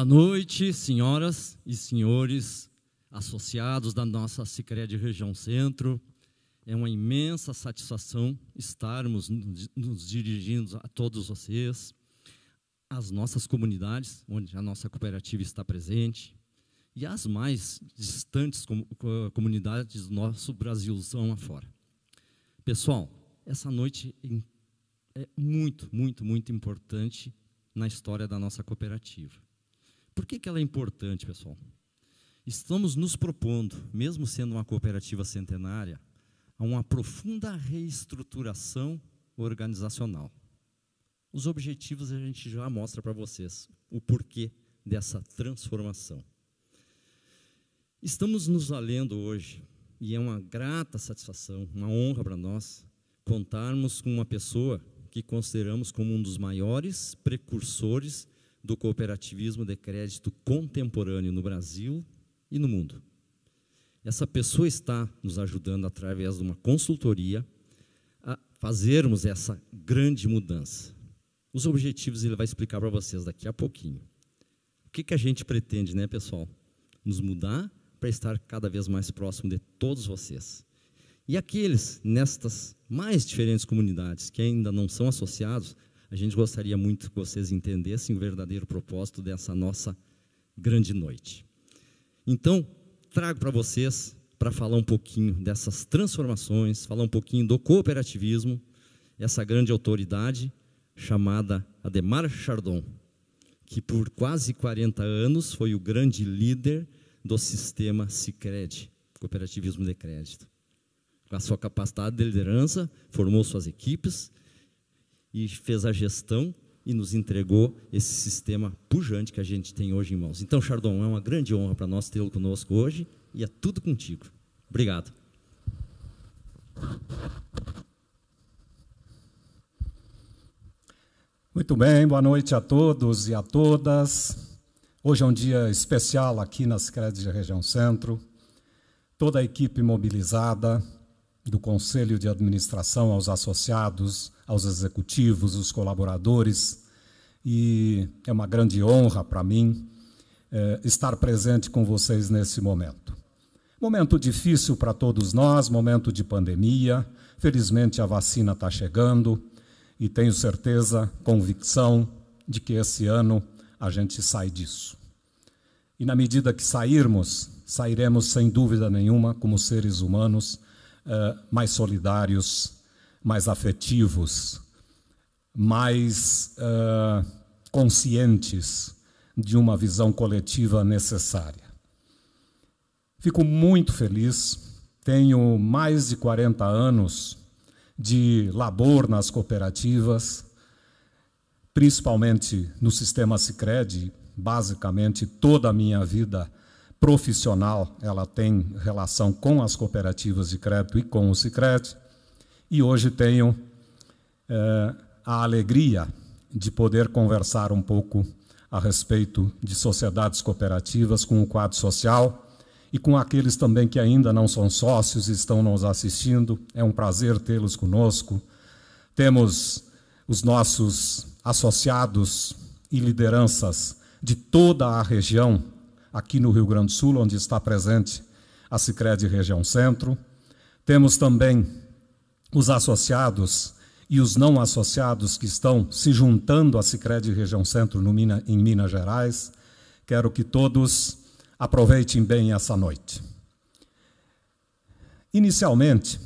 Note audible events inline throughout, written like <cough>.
Boa noite, senhoras e senhores associados da nossa Sicredi Região Centro. É uma imensa satisfação estarmos nos dirigindo a todos vocês, às nossas comunidades, onde a nossa cooperativa está presente, e às mais distantes comunidades do nosso Brasilzão afora. Pessoal, essa noite é muito, muito, muito importante na história da nossa cooperativa. Por que, que ela é importante, pessoal? Estamos nos propondo, mesmo sendo uma cooperativa centenária, a uma profunda reestruturação organizacional. Os objetivos a gente já mostra para vocês, o porquê dessa transformação. Estamos nos valendo hoje, e é uma grata satisfação, uma honra para nós, contarmos com uma pessoa que consideramos como um dos maiores precursores do cooperativismo de crédito contemporâneo no Brasil e no mundo. Essa pessoa está nos ajudando através de uma consultoria a fazermos essa grande mudança. Os objetivos ele vai explicar para vocês daqui a pouquinho. O que, que a gente pretende, né, pessoal? Nos mudar para estar cada vez mais próximo de todos vocês. E aqueles nestas mais diferentes comunidades que ainda não são associados, a gente gostaria muito que vocês entendessem o verdadeiro propósito dessa nossa grande noite. Então, trago para vocês, para falar um pouquinho dessas transformações, falar um pouquinho do cooperativismo, essa grande autoridade chamada Ademar Chardon, que por quase 40 anos foi o grande líder do sistema Sicredi, cooperativismo de crédito. Com a sua capacidade de liderança, formou suas equipes e fez a gestão e nos entregou esse sistema pujante que a gente tem hoje em mãos. Então, Chardon, é uma grande honra para nós tê-lo conosco hoje e é tudo contigo. Obrigado. Muito bem, boa noite a todos e a todas. Hoje é um dia especial aqui nas Credes de Região Centro. Toda a equipe mobilizada, do Conselho de Administração aos associados, aos executivos, os colaboradores, e é uma grande honra para mim é, estar presente com vocês nesse momento. Momento difícil para todos nós, momento de pandemia. Felizmente a vacina está chegando e tenho certeza, convicção de que esse ano a gente sai disso. E na medida que sairmos, sairemos sem dúvida nenhuma como seres humanos uh, mais solidários, mais afetivos, mais uh, conscientes de uma visão coletiva necessária. Fico muito feliz, tenho mais de 40 anos de labor nas cooperativas, principalmente no sistema Sicredi, basicamente toda a minha vida profissional, ela tem relação com as cooperativas de crédito e com o Sicredi. E hoje tenho é, a alegria de poder conversar um pouco a respeito de sociedades cooperativas com o quadro social e com aqueles também que ainda não são sócios e estão nos assistindo. É um prazer tê-los conosco. Temos os nossos associados e lideranças de toda a região aqui no Rio Grande do Sul, onde está presente a Sicredi Região Centro. Temos também os associados e os não associados que estão se juntando à Sicredi Região Centro no em Minas Gerais. Quero que todos aproveitem bem essa noite. Inicialmente,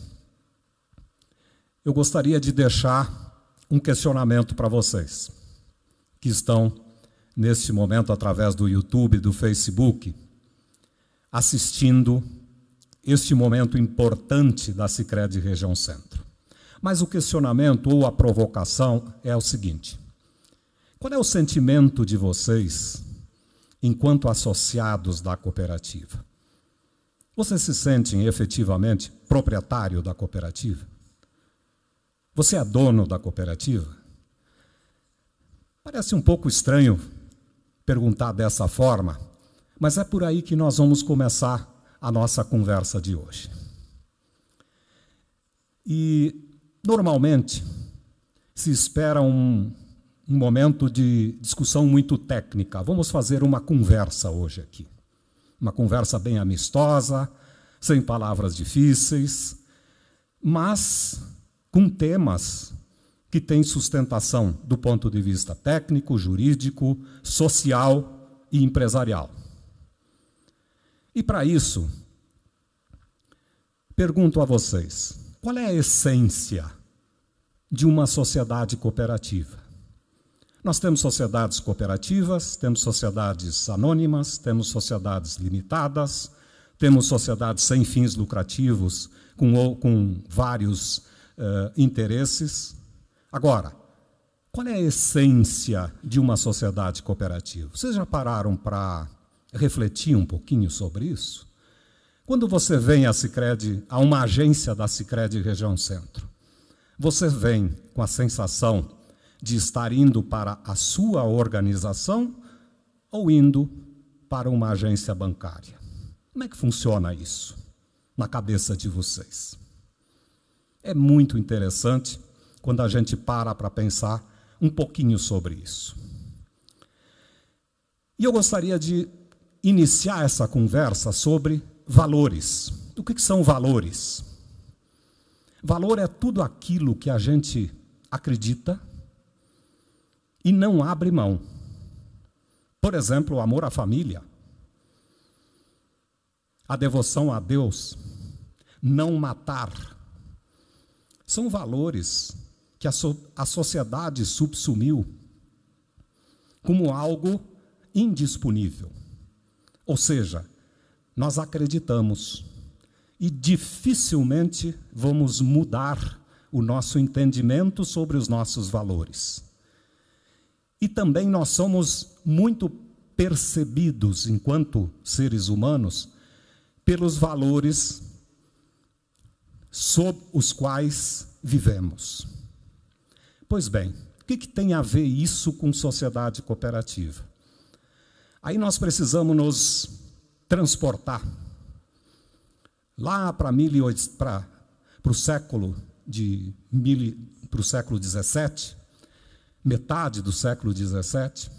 eu gostaria de deixar um questionamento para vocês que estão neste momento através do YouTube, do Facebook, assistindo este momento importante da Sicredi Região Centro. Mas o questionamento ou a provocação é o seguinte: qual é o sentimento de vocês enquanto associados da cooperativa? Vocês se sentem efetivamente proprietário da cooperativa? Você é dono da cooperativa? Parece um pouco estranho perguntar dessa forma, mas é por aí que nós vamos começar a nossa conversa de hoje. E, normalmente, se espera um, um momento de discussão muito técnica. Vamos fazer uma conversa hoje aqui. Uma conversa bem amistosa, sem palavras difíceis, mas com temas que têm sustentação do ponto de vista técnico, jurídico, social e empresarial. E para isso, pergunto a vocês: qual é a essência de uma sociedade cooperativa? Nós temos sociedades cooperativas, temos sociedades anônimas, temos sociedades limitadas, temos sociedades sem fins lucrativos, com, com vários uh, interesses. Agora, qual é a essência de uma sociedade cooperativa? Vocês já pararam para refletir um pouquinho sobre isso? Quando você vem a Cicred, a uma agência da Cicred Região Centro, você vem com a sensação de estar indo para a sua organização ou indo para uma agência bancária. Como é que funciona isso na cabeça de vocês? É muito interessante quando a gente para para pensar um pouquinho sobre isso. E eu gostaria de iniciar essa conversa sobre valores. O que, que são valores? Valor é tudo aquilo que a gente acredita e não abre mão. Por exemplo, o amor à família, a devoção a Deus, não matar. São valores que a, so a sociedade subsumiu como algo indisponível. Ou seja, nós acreditamos e dificilmente vamos mudar o nosso entendimento sobre os nossos valores. E também nós somos muito percebidos, enquanto seres humanos, pelos valores sob os quais vivemos. Pois bem, o que, que tem a ver isso com sociedade cooperativa? Aí nós precisamos nos transportar lá para o século de para o século 17 metade do século XVII,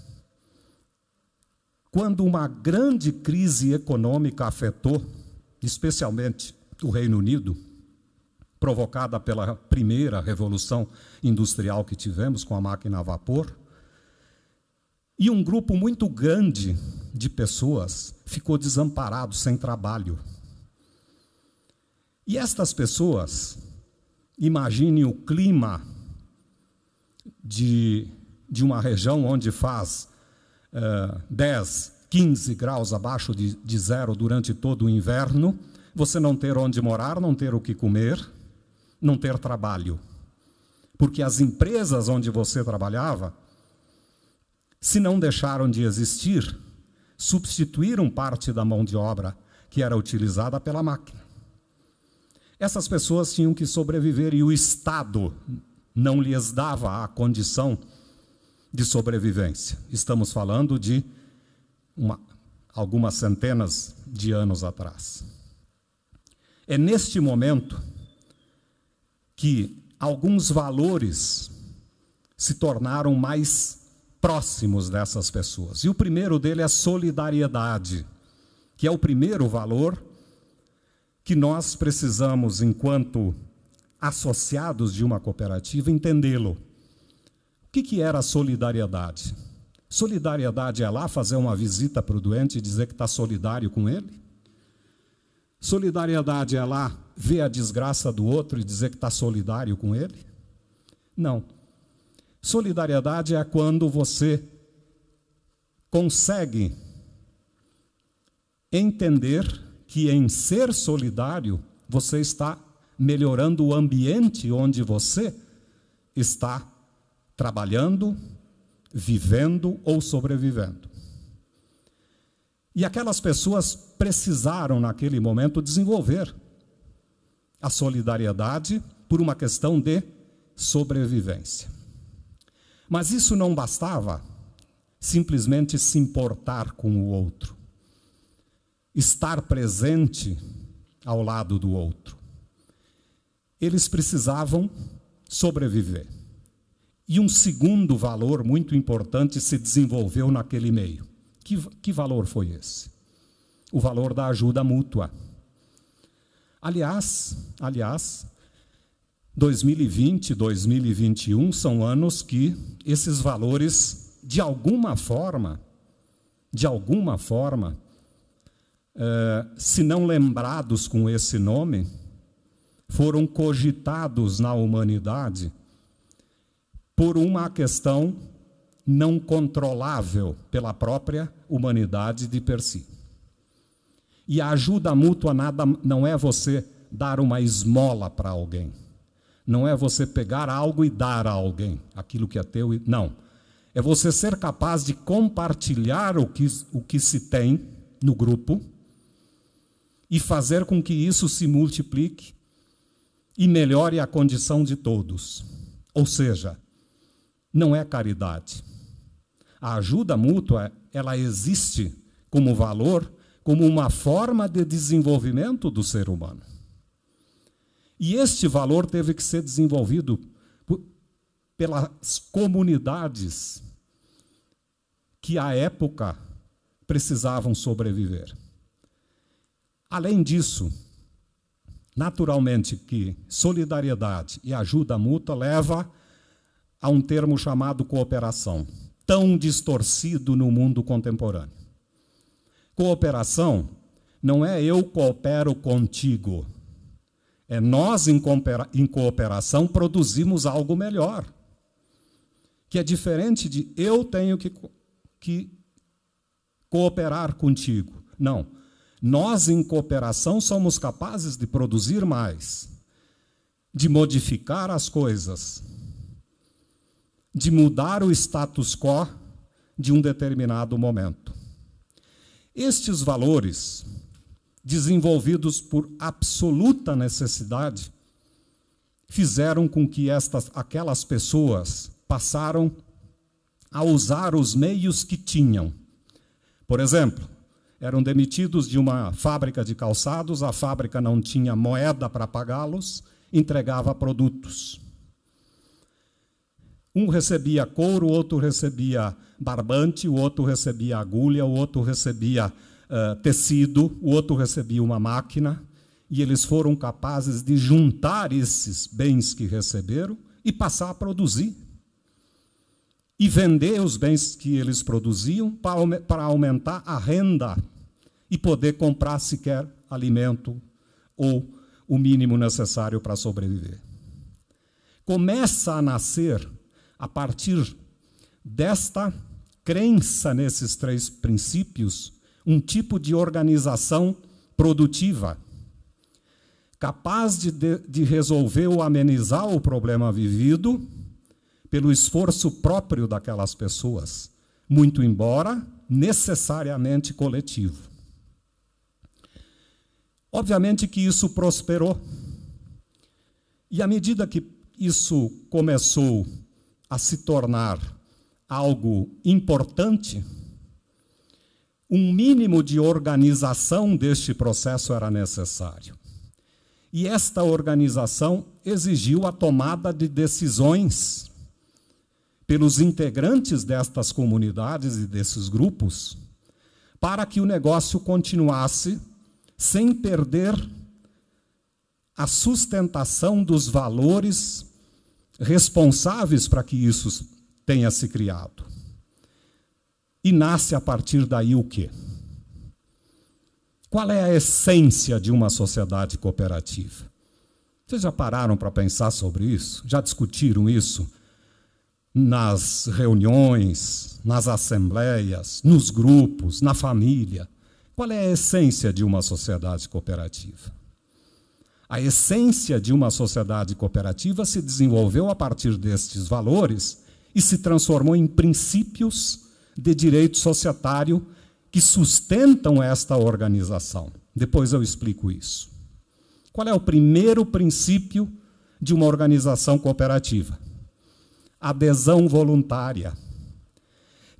quando uma grande crise econômica afetou, especialmente o Reino Unido, provocada pela primeira revolução industrial que tivemos com a máquina a vapor, e um grupo muito grande de pessoas ficou desamparado, sem trabalho. E estas pessoas, imagine o clima de, de uma região onde faz uh, 10, 15 graus abaixo de, de zero durante todo o inverno, você não ter onde morar, não ter o que comer, não ter trabalho. Porque as empresas onde você trabalhava, se não deixaram de existir, substituíram parte da mão de obra que era utilizada pela máquina. Essas pessoas tinham que sobreviver e o Estado não lhes dava a condição de sobrevivência. Estamos falando de uma, algumas centenas de anos atrás. É neste momento que alguns valores se tornaram mais próximos dessas pessoas. E o primeiro dele é a solidariedade, que é o primeiro valor que nós precisamos, enquanto associados de uma cooperativa entendê-lo. O que, que era solidariedade? Solidariedade é lá fazer uma visita para o doente e dizer que está solidário com ele? Solidariedade é lá ver a desgraça do outro e dizer que está solidário com ele? Não. Solidariedade é quando você consegue entender que em ser solidário você está melhorando o ambiente onde você está trabalhando, vivendo ou sobrevivendo. E aquelas pessoas precisaram, naquele momento, desenvolver a solidariedade por uma questão de sobrevivência. Mas isso não bastava simplesmente se importar com o outro, estar presente ao lado do outro eles precisavam sobreviver. E um segundo valor muito importante se desenvolveu naquele meio. Que, que valor foi esse? O valor da ajuda mútua. Aliás, aliás, 2020, 2021 são anos que esses valores, de alguma forma, de alguma forma, eh, se não lembrados com esse nome, foram cogitados na humanidade por uma questão não controlável pela própria humanidade de per si. E a ajuda mútua nada não é você dar uma esmola para alguém. Não é você pegar algo e dar a alguém aquilo que é teu. Não. É você ser capaz de compartilhar o que, o que se tem no grupo e fazer com que isso se multiplique e melhore a condição de todos. Ou seja, não é caridade. A ajuda mútua, ela existe como valor, como uma forma de desenvolvimento do ser humano. E este valor teve que ser desenvolvido pelas comunidades que à época precisavam sobreviver. Além disso, naturalmente que solidariedade e ajuda mútua leva a um termo chamado cooperação, tão distorcido no mundo contemporâneo. Cooperação não é eu coopero contigo, é nós, em cooperação, produzimos algo melhor. Que é diferente de eu tenho que, que cooperar contigo. Não. Nós, em cooperação, somos capazes de produzir mais, de modificar as coisas, de mudar o status quo de um determinado momento. Estes valores desenvolvidos por absoluta necessidade, fizeram com que estas, aquelas pessoas passaram a usar os meios que tinham. Por exemplo, eram demitidos de uma fábrica de calçados, a fábrica não tinha moeda para pagá-los, entregava produtos. Um recebia couro, o outro recebia barbante, o outro recebia agulha, o outro recebia uh, tecido, o outro recebia uma máquina, e eles foram capazes de juntar esses bens que receberam e passar a produzir. E vender os bens que eles produziam para, para aumentar a renda e poder comprar sequer alimento ou o mínimo necessário para sobreviver. Começa a nascer, a partir desta crença nesses três princípios, um tipo de organização produtiva, capaz de, de, de resolver ou amenizar o problema vivido pelo esforço próprio daquelas pessoas, muito embora necessariamente coletivo. Obviamente que isso prosperou. E à medida que isso começou a se tornar algo importante, um mínimo de organização deste processo era necessário. E esta organização exigiu a tomada de decisões pelos integrantes destas comunidades e desses grupos, para que o negócio continuasse sem perder a sustentação dos valores responsáveis para que isso tenha se criado. E nasce a partir daí o quê? Qual é a essência de uma sociedade cooperativa? Vocês já pararam para pensar sobre isso? Já discutiram isso nas reuniões, nas assembleias, nos grupos, na família? Qual é a essência de uma sociedade cooperativa? A essência de uma sociedade cooperativa se desenvolveu a partir destes valores e se transformou em princípios de direito societário que sustentam esta organização. Depois eu explico isso. Qual é o primeiro princípio de uma organização cooperativa? Adesão voluntária.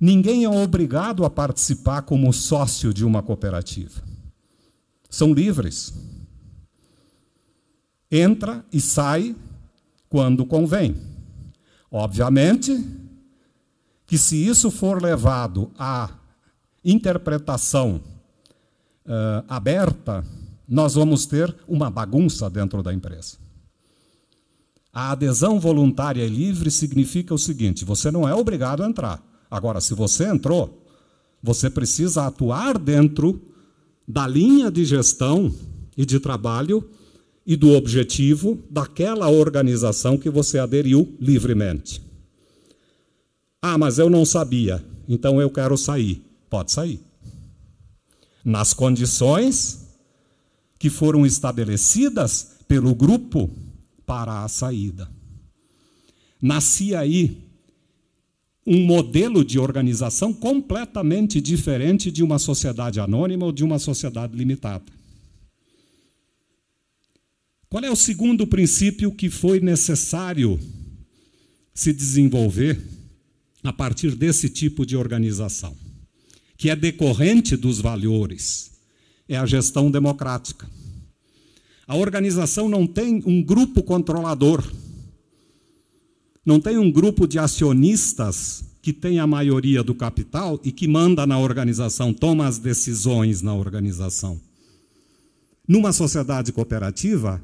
Ninguém é obrigado a participar como sócio de uma cooperativa. São livres. Entra e sai quando convém. Obviamente que, se isso for levado à interpretação uh, aberta, nós vamos ter uma bagunça dentro da empresa. A adesão voluntária e livre significa o seguinte: você não é obrigado a entrar. Agora, se você entrou, você precisa atuar dentro da linha de gestão e de trabalho e do objetivo daquela organização que você aderiu livremente. Ah, mas eu não sabia, então eu quero sair. Pode sair. Nas condições que foram estabelecidas pelo grupo para a saída. Nascia aí um modelo de organização completamente diferente de uma sociedade anônima ou de uma sociedade limitada. Qual é o segundo princípio que foi necessário se desenvolver a partir desse tipo de organização? Que é decorrente dos valores, é a gestão democrática. A organização não tem um grupo controlador, não tem um grupo de acionistas que tem a maioria do capital e que manda na organização, toma as decisões na organização. Numa sociedade cooperativa,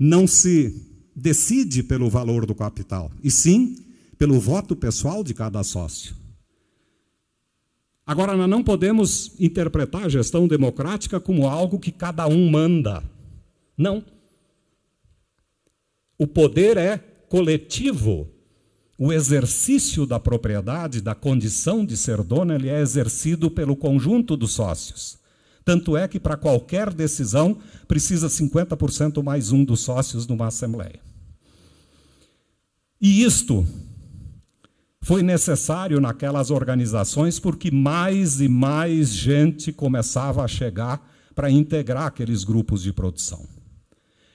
não se decide pelo valor do capital, e sim pelo voto pessoal de cada sócio. Agora, nós não podemos interpretar a gestão democrática como algo que cada um manda. Não. O poder é coletivo. O exercício da propriedade, da condição de ser dono, ele é exercido pelo conjunto dos sócios. Tanto é que, para qualquer decisão, precisa 50% mais um dos sócios numa assembleia. E isto foi necessário naquelas organizações porque mais e mais gente começava a chegar para integrar aqueles grupos de produção.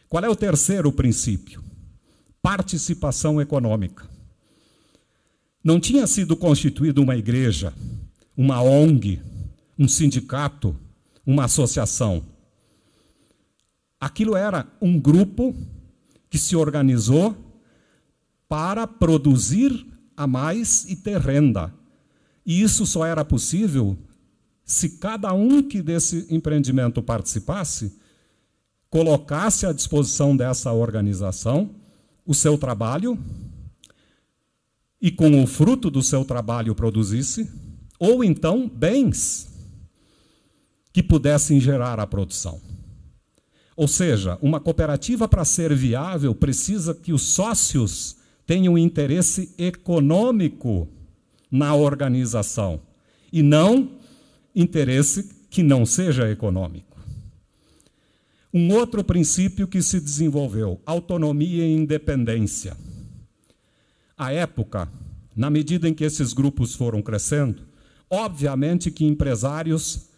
Qual é o terceiro princípio? Participação econômica. Não tinha sido constituída uma igreja, uma ONG, um sindicato, uma associação. Aquilo era um grupo que se organizou para produzir a mais e ter renda. E isso só era possível se cada um que desse empreendimento participasse colocasse à disposição dessa organização o seu trabalho e com o fruto do seu trabalho produzisse, ou então bens que pudessem gerar a produção. Ou seja, uma cooperativa, para ser viável, precisa que os sócios tenham interesse econômico na organização e não interesse que não seja econômico. Um outro princípio que se desenvolveu: autonomia e independência. À época, na medida em que esses grupos foram crescendo, obviamente que empresários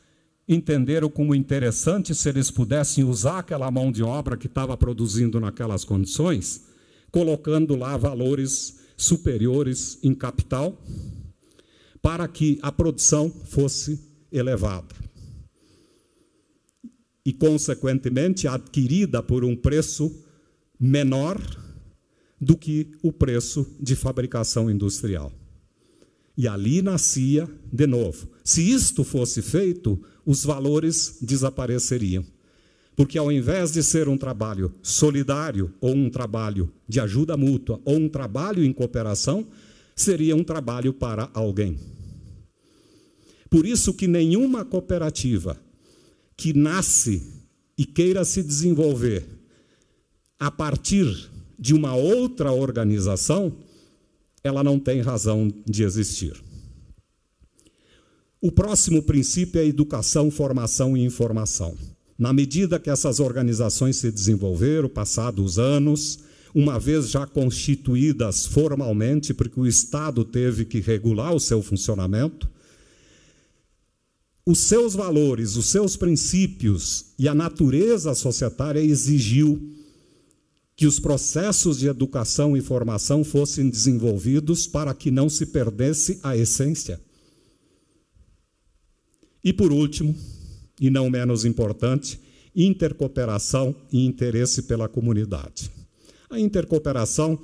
entenderam como interessante se eles pudessem usar aquela mão de obra que estava produzindo naquelas condições, colocando lá valores superiores em capital, para que a produção fosse elevada. E, consequentemente, adquirida por um preço menor do que o preço de fabricação industrial. E ali nascia de novo. Se isto fosse feito, os valores desapareceriam. Porque ao invés de ser um trabalho solidário, ou um trabalho de ajuda mútua, ou um trabalho em cooperação, seria um trabalho para alguém. Por isso que nenhuma cooperativa que nasce e queira se desenvolver a partir de uma outra organização, ela não tem razão de existir. O próximo princípio é educação, formação e informação. Na medida que essas organizações se desenvolveram, passados os anos, uma vez já constituídas formalmente, porque o Estado teve que regular o seu funcionamento, os seus valores, os seus princípios e a natureza societária exigiu que os processos de educação e formação fossem desenvolvidos para que não se perdesse a essência. E por último, e não menos importante, intercooperação e interesse pela comunidade. A intercooperação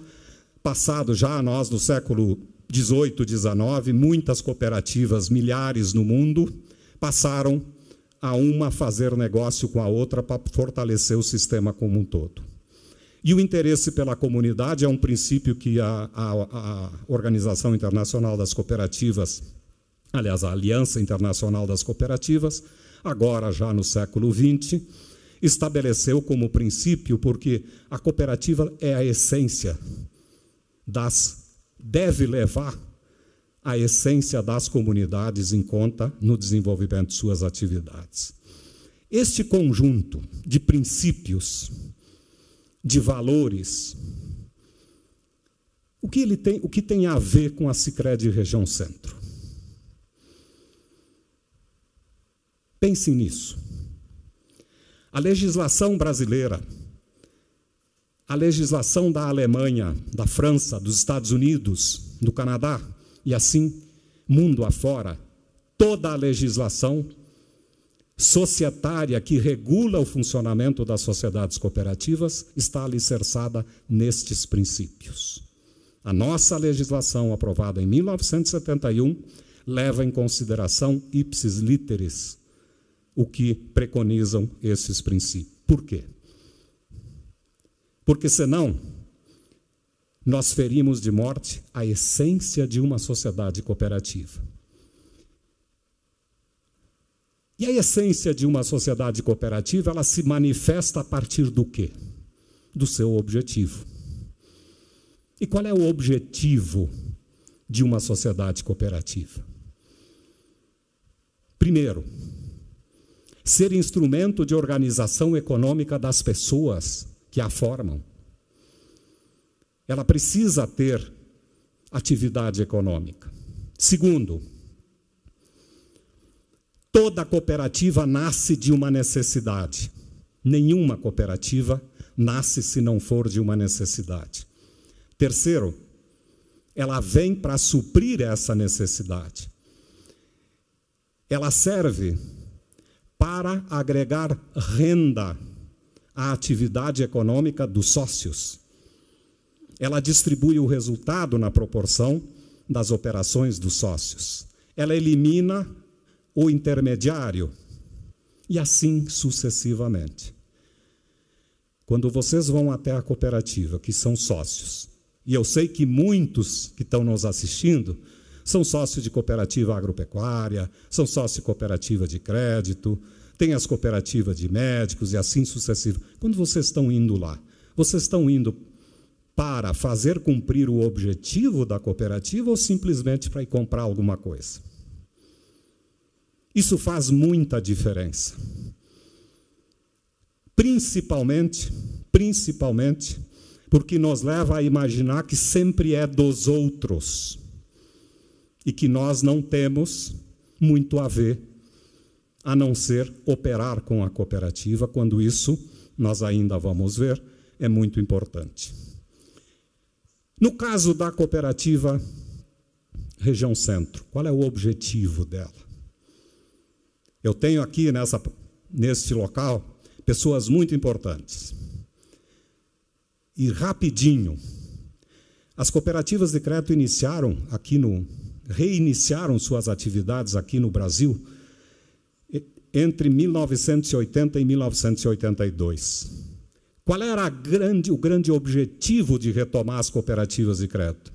passado já, nós no século 18, 19, muitas cooperativas, milhares no mundo, passaram a uma fazer negócio com a outra para fortalecer o sistema como um todo. E o interesse pela comunidade é um princípio que a, a, a Organização Internacional das Cooperativas, aliás, a Aliança Internacional das Cooperativas, agora já no século XX, estabeleceu como princípio, porque a cooperativa é a essência das deve levar a essência das comunidades em conta no desenvolvimento de suas atividades. Este conjunto de princípios, de valores, o que ele tem, o que tem a ver com a Sicredi Região Centro? Pense nisso. A legislação brasileira, a legislação da Alemanha, da França, dos Estados Unidos, do Canadá e assim mundo afora, toda a legislação societária que regula o funcionamento das sociedades cooperativas está alicerçada nestes princípios. A nossa legislação, aprovada em 1971, leva em consideração ipsis literis o que preconizam esses princípios. Por quê? Porque senão nós ferimos de morte a essência de uma sociedade cooperativa. E a essência de uma sociedade cooperativa, ela se manifesta a partir do quê? Do seu objetivo. E qual é o objetivo de uma sociedade cooperativa? Primeiro, ser instrumento de organização econômica das pessoas que a formam. Ela precisa ter atividade econômica. Segundo, toda cooperativa nasce de uma necessidade. Nenhuma cooperativa nasce se não for de uma necessidade. Terceiro, ela vem para suprir essa necessidade. Ela serve para agregar renda à atividade econômica dos sócios. Ela distribui o resultado na proporção das operações dos sócios. Ela elimina o intermediário e assim sucessivamente. Quando vocês vão até a cooperativa, que são sócios, e eu sei que muitos que estão nos assistindo são sócios de cooperativa agropecuária, são sócios de cooperativa de crédito, tem as cooperativas de médicos e assim sucessivo. Quando vocês estão indo lá, vocês estão indo para fazer cumprir o objetivo da cooperativa ou simplesmente para ir comprar alguma coisa? Isso faz muita diferença. Principalmente, principalmente, porque nos leva a imaginar que sempre é dos outros e que nós não temos muito a ver, a não ser operar com a cooperativa, quando isso, nós ainda vamos ver, é muito importante. No caso da cooperativa Região Centro, qual é o objetivo dela? Eu tenho aqui nessa, neste local pessoas muito importantes. E rapidinho, as cooperativas de crédito iniciaram aqui no, reiniciaram suas atividades aqui no Brasil entre 1980 e 1982. Qual era grande, o grande objetivo de retomar as cooperativas de crédito?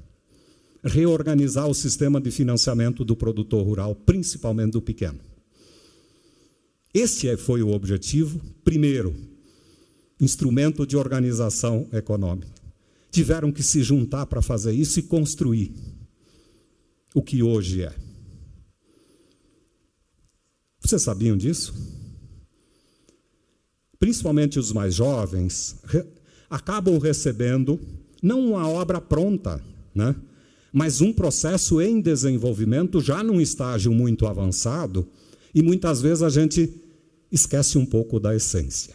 Reorganizar o sistema de financiamento do produtor rural, principalmente do pequeno. Esse foi o objetivo, primeiro, instrumento de organização econômica. Tiveram que se juntar para fazer isso e construir o que hoje é. Vocês sabiam disso? Principalmente os mais jovens re acabam recebendo não uma obra pronta, né? mas um processo em desenvolvimento já num estágio muito avançado e muitas vezes a gente esquece um pouco da essência.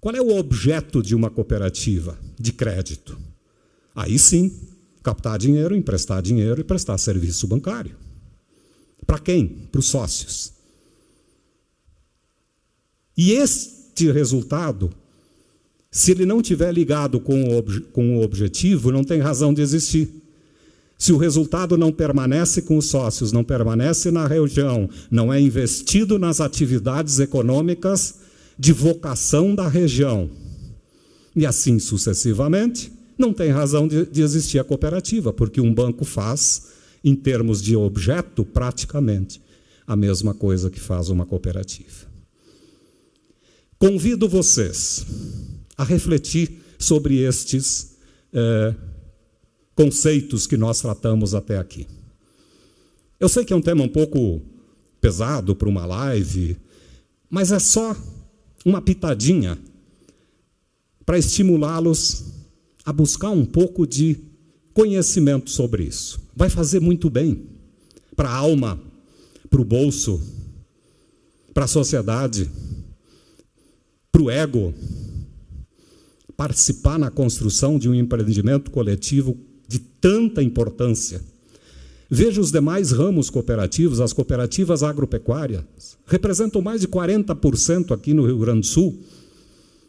Qual é o objeto de uma cooperativa de crédito? Aí sim, captar dinheiro, emprestar dinheiro e prestar serviço bancário. Para quem? Para os sócios. E este resultado Se ele não tiver ligado com o, com o objetivo, não tem razão de existir. Se o resultado não permanece com os sócios, não permanece na região, não é investido nas atividades econômicas de vocação da região, e assim sucessivamente, não tem razão de, de existir a cooperativa, porque um banco faz, em termos de objeto, praticamente a mesma coisa que faz uma cooperativa. Convido vocês a refletir sobre estes eh, conceitos que nós tratamos até aqui. Eu sei que é um tema um pouco pesado para uma live, mas é só uma pitadinha para estimulá-los a buscar um pouco de conhecimento sobre isso. Vai fazer muito bem para a alma, para o bolso, para a sociedade, para o ego. Participar na construção de um empreendimento coletivo de tanta importância. Veja os demais ramos cooperativos, as cooperativas agropecuárias, representam mais de 40% aqui no Rio Grande do Sul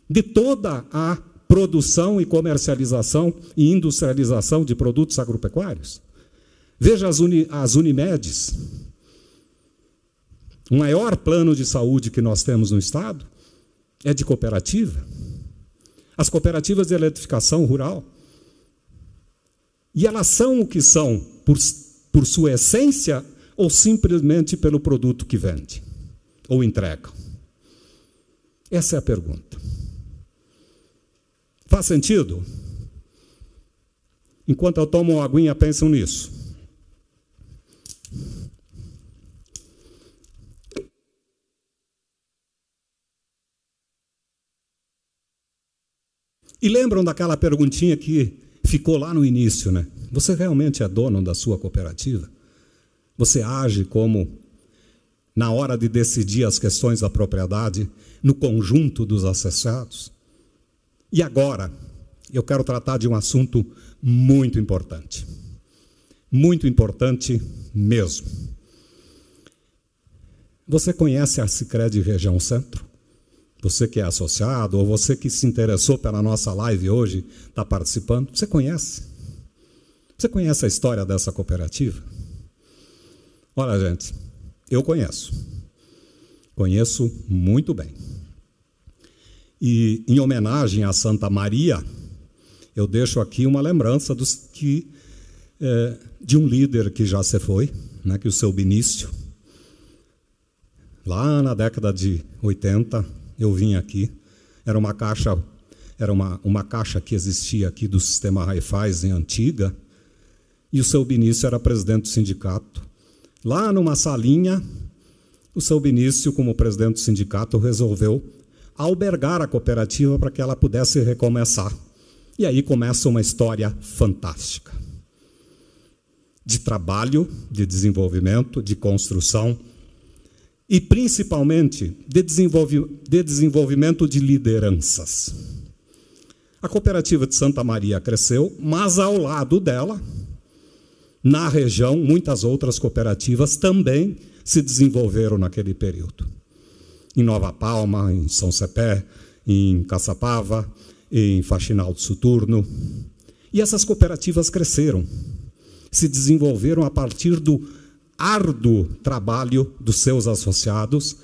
de toda a produção e comercialização e industrialização de produtos agropecuários. Veja as, uni, as Unimedes. O maior plano de saúde que nós temos no Estado é de cooperativa. As cooperativas de eletrificação rural. E elas são o que são por, por sua essência ou simplesmente pelo produto que vende ou entrega? Essa é a pergunta. Faz sentido? Enquanto eu tomo uma aguinha, pensam nisso. E lembram daquela perguntinha que ficou lá no início, né? Você realmente é dono da sua cooperativa? Você age como, na hora de decidir as questões da propriedade, no conjunto dos acessados? E agora, eu quero tratar de um assunto muito importante. Muito importante mesmo. Você conhece a Sicredi Região Centro? Você que é associado ou você que se interessou pela nossa live hoje, está participando, você conhece? Você conhece a história dessa cooperativa? Olha, gente, eu conheço. Conheço muito bem. E em homenagem a Santa Maria, eu deixo aqui uma lembrança dos que é, de um líder que já se foi, né, que o seu Benício, lá na década de 80, eu vim aqui, era uma caixa, era uma, uma caixa que existia aqui do sistema Raiffeisen antiga, e o seu Benício era presidente do sindicato. Lá numa salinha, o seu Benício, como presidente do sindicato, resolveu albergar a cooperativa para que ela pudesse recomeçar. E aí começa uma história fantástica de trabalho, de desenvolvimento, de construção e principalmente de, de desenvolvimento de lideranças. A cooperativa de Santa Maria cresceu, mas ao lado dela, na região, muitas outras cooperativas também se desenvolveram naquele período em Nova Palma, em São Cepé, em Caçapava, em Faxinal do Soturno. E essas cooperativas cresceram, se desenvolveram a partir do árduo trabalho dos seus associados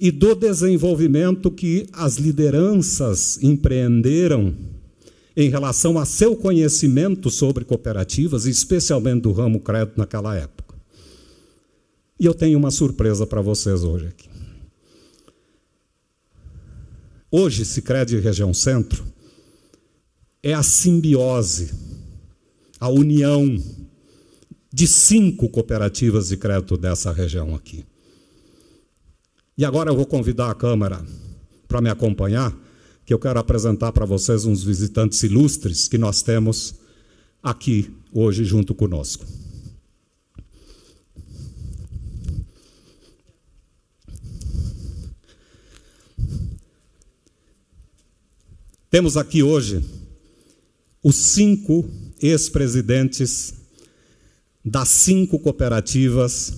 e do desenvolvimento que as lideranças empreenderam em relação a seu conhecimento sobre cooperativas, especialmente do ramo crédito naquela época. E eu tenho uma surpresa para vocês hoje aqui. Hoje, Sicredi Região Centro é a simbiose, a união de cinco cooperativas de crédito dessa região aqui. E agora eu vou convidar a Câmara para me acompanhar, que eu quero apresentar para vocês uns visitantes ilustres que nós temos aqui hoje junto conosco. Temos aqui hoje os cinco ex-presidentes das cinco cooperativas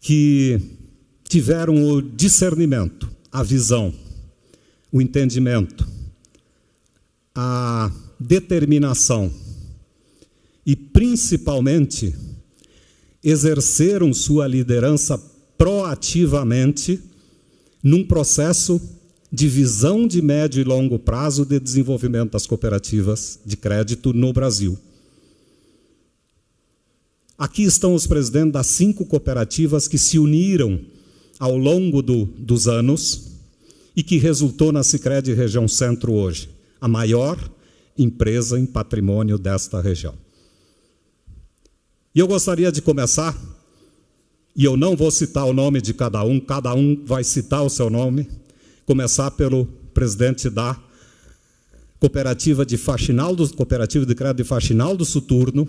que tiveram o discernimento, a visão, o entendimento, a determinação e, principalmente, exerceram sua liderança proativamente num processo de visão de médio e longo prazo de desenvolvimento das cooperativas de crédito no Brasil. Aqui estão os presidentes das cinco cooperativas que se uniram ao longo do, dos anos e que resultou na Sicredi Região Centro hoje, a maior empresa em patrimônio desta região. E eu gostaria de começar, e eu não vou citar o nome de cada um, cada um vai citar o seu nome, começar pelo presidente da cooperativa de Faxinal do cooperativa de crédito de Faxinal do Suturno,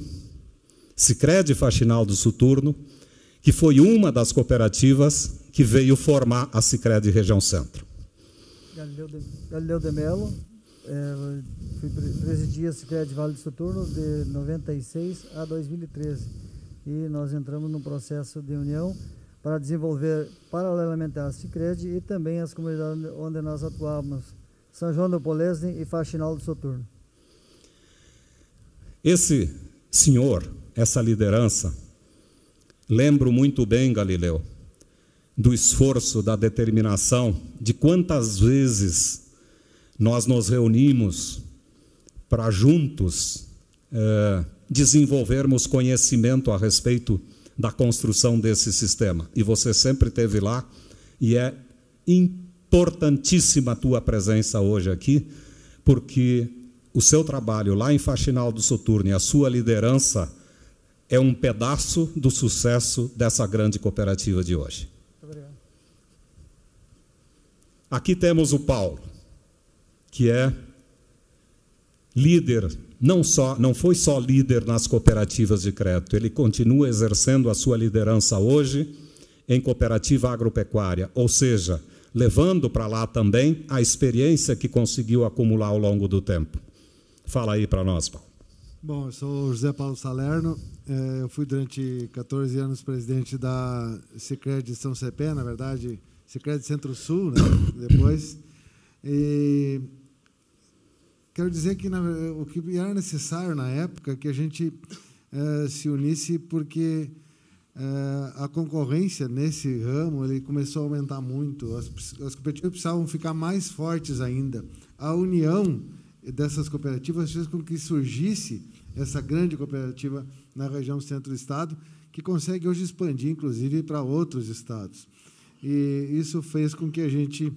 Sicredi Faxinal do Suturno, que foi uma das cooperativas que veio formar a Sicredi Região Centro. Galileu de, Galileu de Mello, é, fui presidi a Sicredi Vale do Suturno de 96 a 2013 e nós entramos num processo de união para desenvolver paralelamente a Sicredi e também as comunidades onde nós atuamos, São João do Polesne e Faxinal do Soturno. Esse senhor essa liderança, lembro muito bem, Galileu, do esforço, da determinação, de quantas vezes nós nos reunimos para juntos eh, desenvolvermos conhecimento a respeito da construção desse sistema. E você sempre esteve lá e é importantíssima a tua presença hoje aqui, porque o seu trabalho lá em Faxinal do Soturno e a sua liderança é um pedaço do sucesso dessa grande cooperativa de hoje. Aqui temos o Paulo, que é líder, não só, não foi só líder nas cooperativas de crédito, ele continua exercendo a sua liderança hoje em cooperativa agropecuária, ou seja, levando para lá também a experiência que conseguiu acumular ao longo do tempo. Fala aí para nós, Paulo. Bom, eu sou José Paulo Salerno, é, eu fui durante 14 anos presidente da Secred São Cepé, na verdade, Secred Centro-Sul, né, depois. E quero dizer que na, o que era necessário na época que a gente é, se unisse porque é, a concorrência nesse ramo ele começou a aumentar muito, as, as cooperativas precisavam ficar mais fortes ainda. A união dessas cooperativas fez com que surgisse essa grande cooperativa na região centro do estado, que consegue hoje expandir, inclusive, para outros estados. E isso fez com que a gente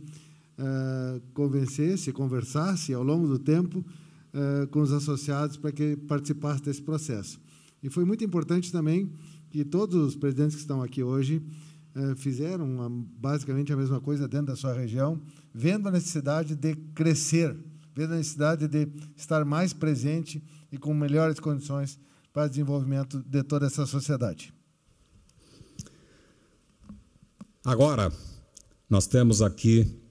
uh, convencesse, conversasse ao longo do tempo uh, com os associados para que participassem desse processo. E foi muito importante também que todos os presidentes que estão aqui hoje uh, fizeram uma, basicamente a mesma coisa dentro da sua região, vendo a necessidade de crescer, vendo a necessidade de estar mais presente e com melhores condições para o desenvolvimento de toda essa sociedade. Agora, nós temos aqui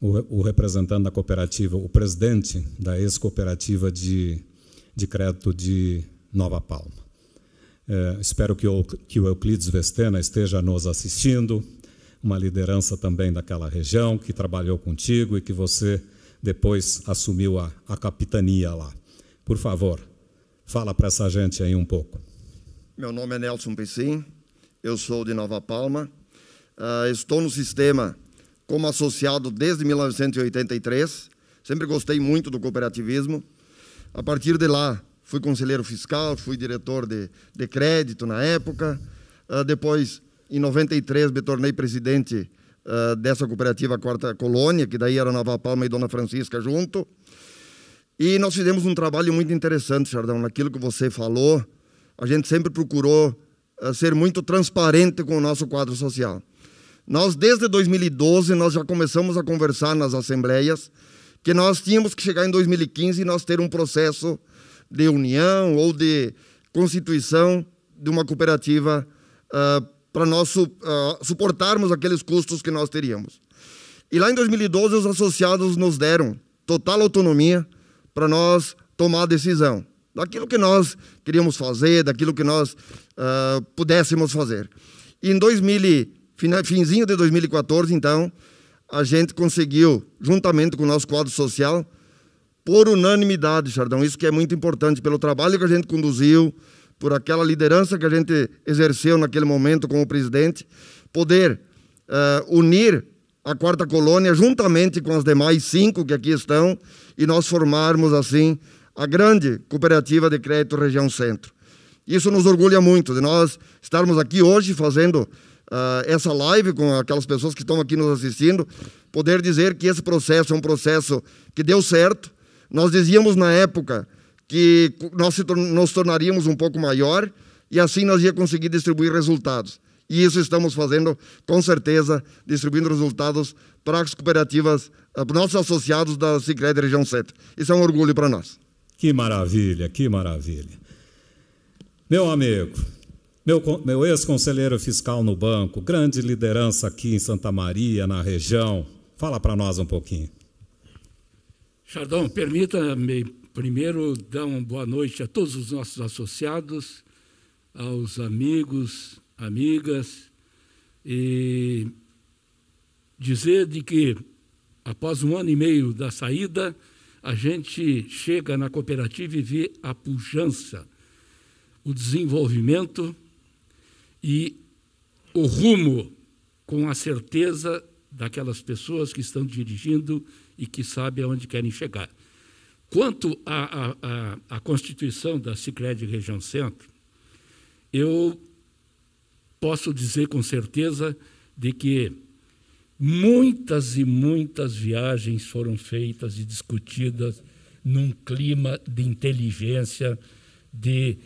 o, o representante da cooperativa, o presidente da ex-cooperativa de, de crédito de Nova Palma. É, espero que o, que o Euclides Vestena esteja nos assistindo, uma liderança também daquela região, que trabalhou contigo e que você depois assumiu a, a capitania lá. Por favor, fala para essa gente aí um pouco. Meu nome é Nelson Pessim, eu sou de Nova Palma, uh, estou no sistema como associado desde 1983, sempre gostei muito do cooperativismo. A partir de lá, fui conselheiro fiscal, fui diretor de, de crédito na época. Uh, depois, em 93, me tornei presidente uh, dessa cooperativa Quarta Colônia, que daí era Nova Palma e Dona Francisca junto. E nós fizemos um trabalho muito interessante, Chardão, naquilo que você falou. A gente sempre procurou uh, ser muito transparente com o nosso quadro social. Nós, desde 2012, nós já começamos a conversar nas assembleias que nós tínhamos que chegar em 2015 e nós ter um processo de união ou de constituição de uma cooperativa uh, para nós uh, suportarmos aqueles custos que nós teríamos. E lá em 2012, os associados nos deram total autonomia para nós tomar a decisão daquilo que nós queríamos fazer, daquilo que nós uh, pudéssemos fazer. E em 2000, finzinho de 2014, então, a gente conseguiu, juntamente com o nosso quadro social, por unanimidade, Chardão. Isso que é muito importante, pelo trabalho que a gente conduziu, por aquela liderança que a gente exerceu naquele momento como presidente, poder uh, unir a quarta colônia juntamente com as demais cinco que aqui estão e nós formarmos assim a grande cooperativa de crédito região centro. Isso nos orgulha muito de nós estarmos aqui hoje fazendo uh, essa live com aquelas pessoas que estão aqui nos assistindo, poder dizer que esse processo é um processo que deu certo. Nós dizíamos na época que nós nos tornaríamos um pouco maior e assim nós ia conseguir distribuir resultados. E isso estamos fazendo com certeza, distribuindo resultados para as cooperativas, para nossos associados da Sicredi Região Centro. Isso é um orgulho para nós. Que maravilha, que maravilha. Meu amigo, meu, meu ex-conselheiro fiscal no banco, grande liderança aqui em Santa Maria, na região, fala para nós um pouquinho. Chardão, permita-me primeiro dar uma boa noite a todos os nossos associados, aos amigos, amigas, e dizer de que após um ano e meio da saída, a gente chega na cooperativa e vê a pujança, o desenvolvimento e o rumo com a certeza daquelas pessoas que estão dirigindo e que sabem aonde querem chegar. Quanto à, Constituição da Sicredi Região Centro, eu posso dizer com certeza de que muitas e muitas viagens foram feitas e discutidas num clima de inteligência, de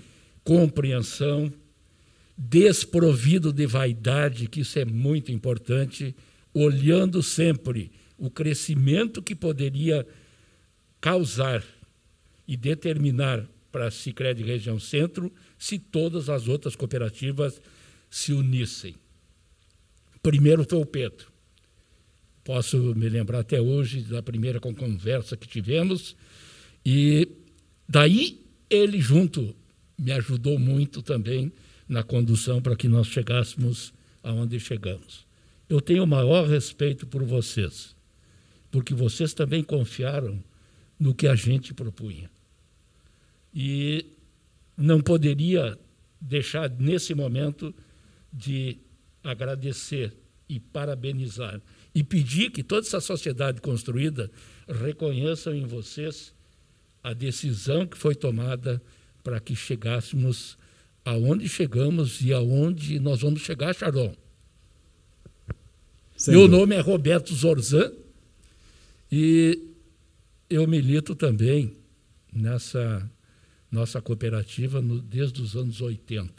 compreensão, desprovido de vaidade, que isso é muito importante, olhando sempre o crescimento que poderia causar e determinar para a Sicredi Região Centro se todas as outras cooperativas se unissem. Primeiro foi o Pedro. Posso me lembrar até hoje da primeira conversa que tivemos e daí ele junto me ajudou muito também na condução para que nós chegássemos aonde chegamos. Eu tenho o maior respeito por vocês, porque vocês também confiaram no que a gente propunha. E não poderia deixar nesse momento de agradecer e parabenizar e pedir que toda essa sociedade construída reconheçam em vocês a decisão que foi tomada para que chegássemos aonde chegamos e aonde nós vamos chegar, Charlon. Meu nome é Roberto Zorzan e eu milito também nessa nossa cooperativa no, desde os anos 80.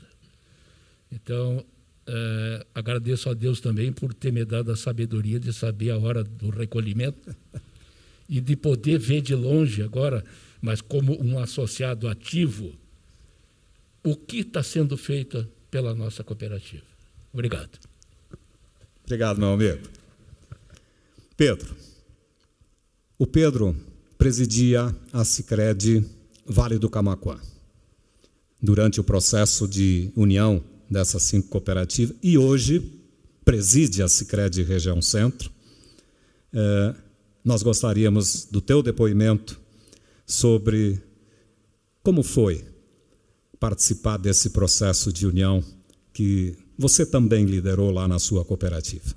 Então, é, agradeço a Deus também por ter me dado a sabedoria de saber a hora do recolhimento <laughs> e de poder ver de longe agora, mas como um associado ativo, o que está sendo feito pela nossa cooperativa. Obrigado. Obrigado, meu amigo. Pedro. O Pedro presidia a Sicredi Vale do Camaquã durante o processo de união dessas cinco cooperativas e hoje preside a Sicredi Região Centro. É, nós gostaríamos do teu depoimento sobre como foi participar desse processo de união que você também liderou lá na sua cooperativa.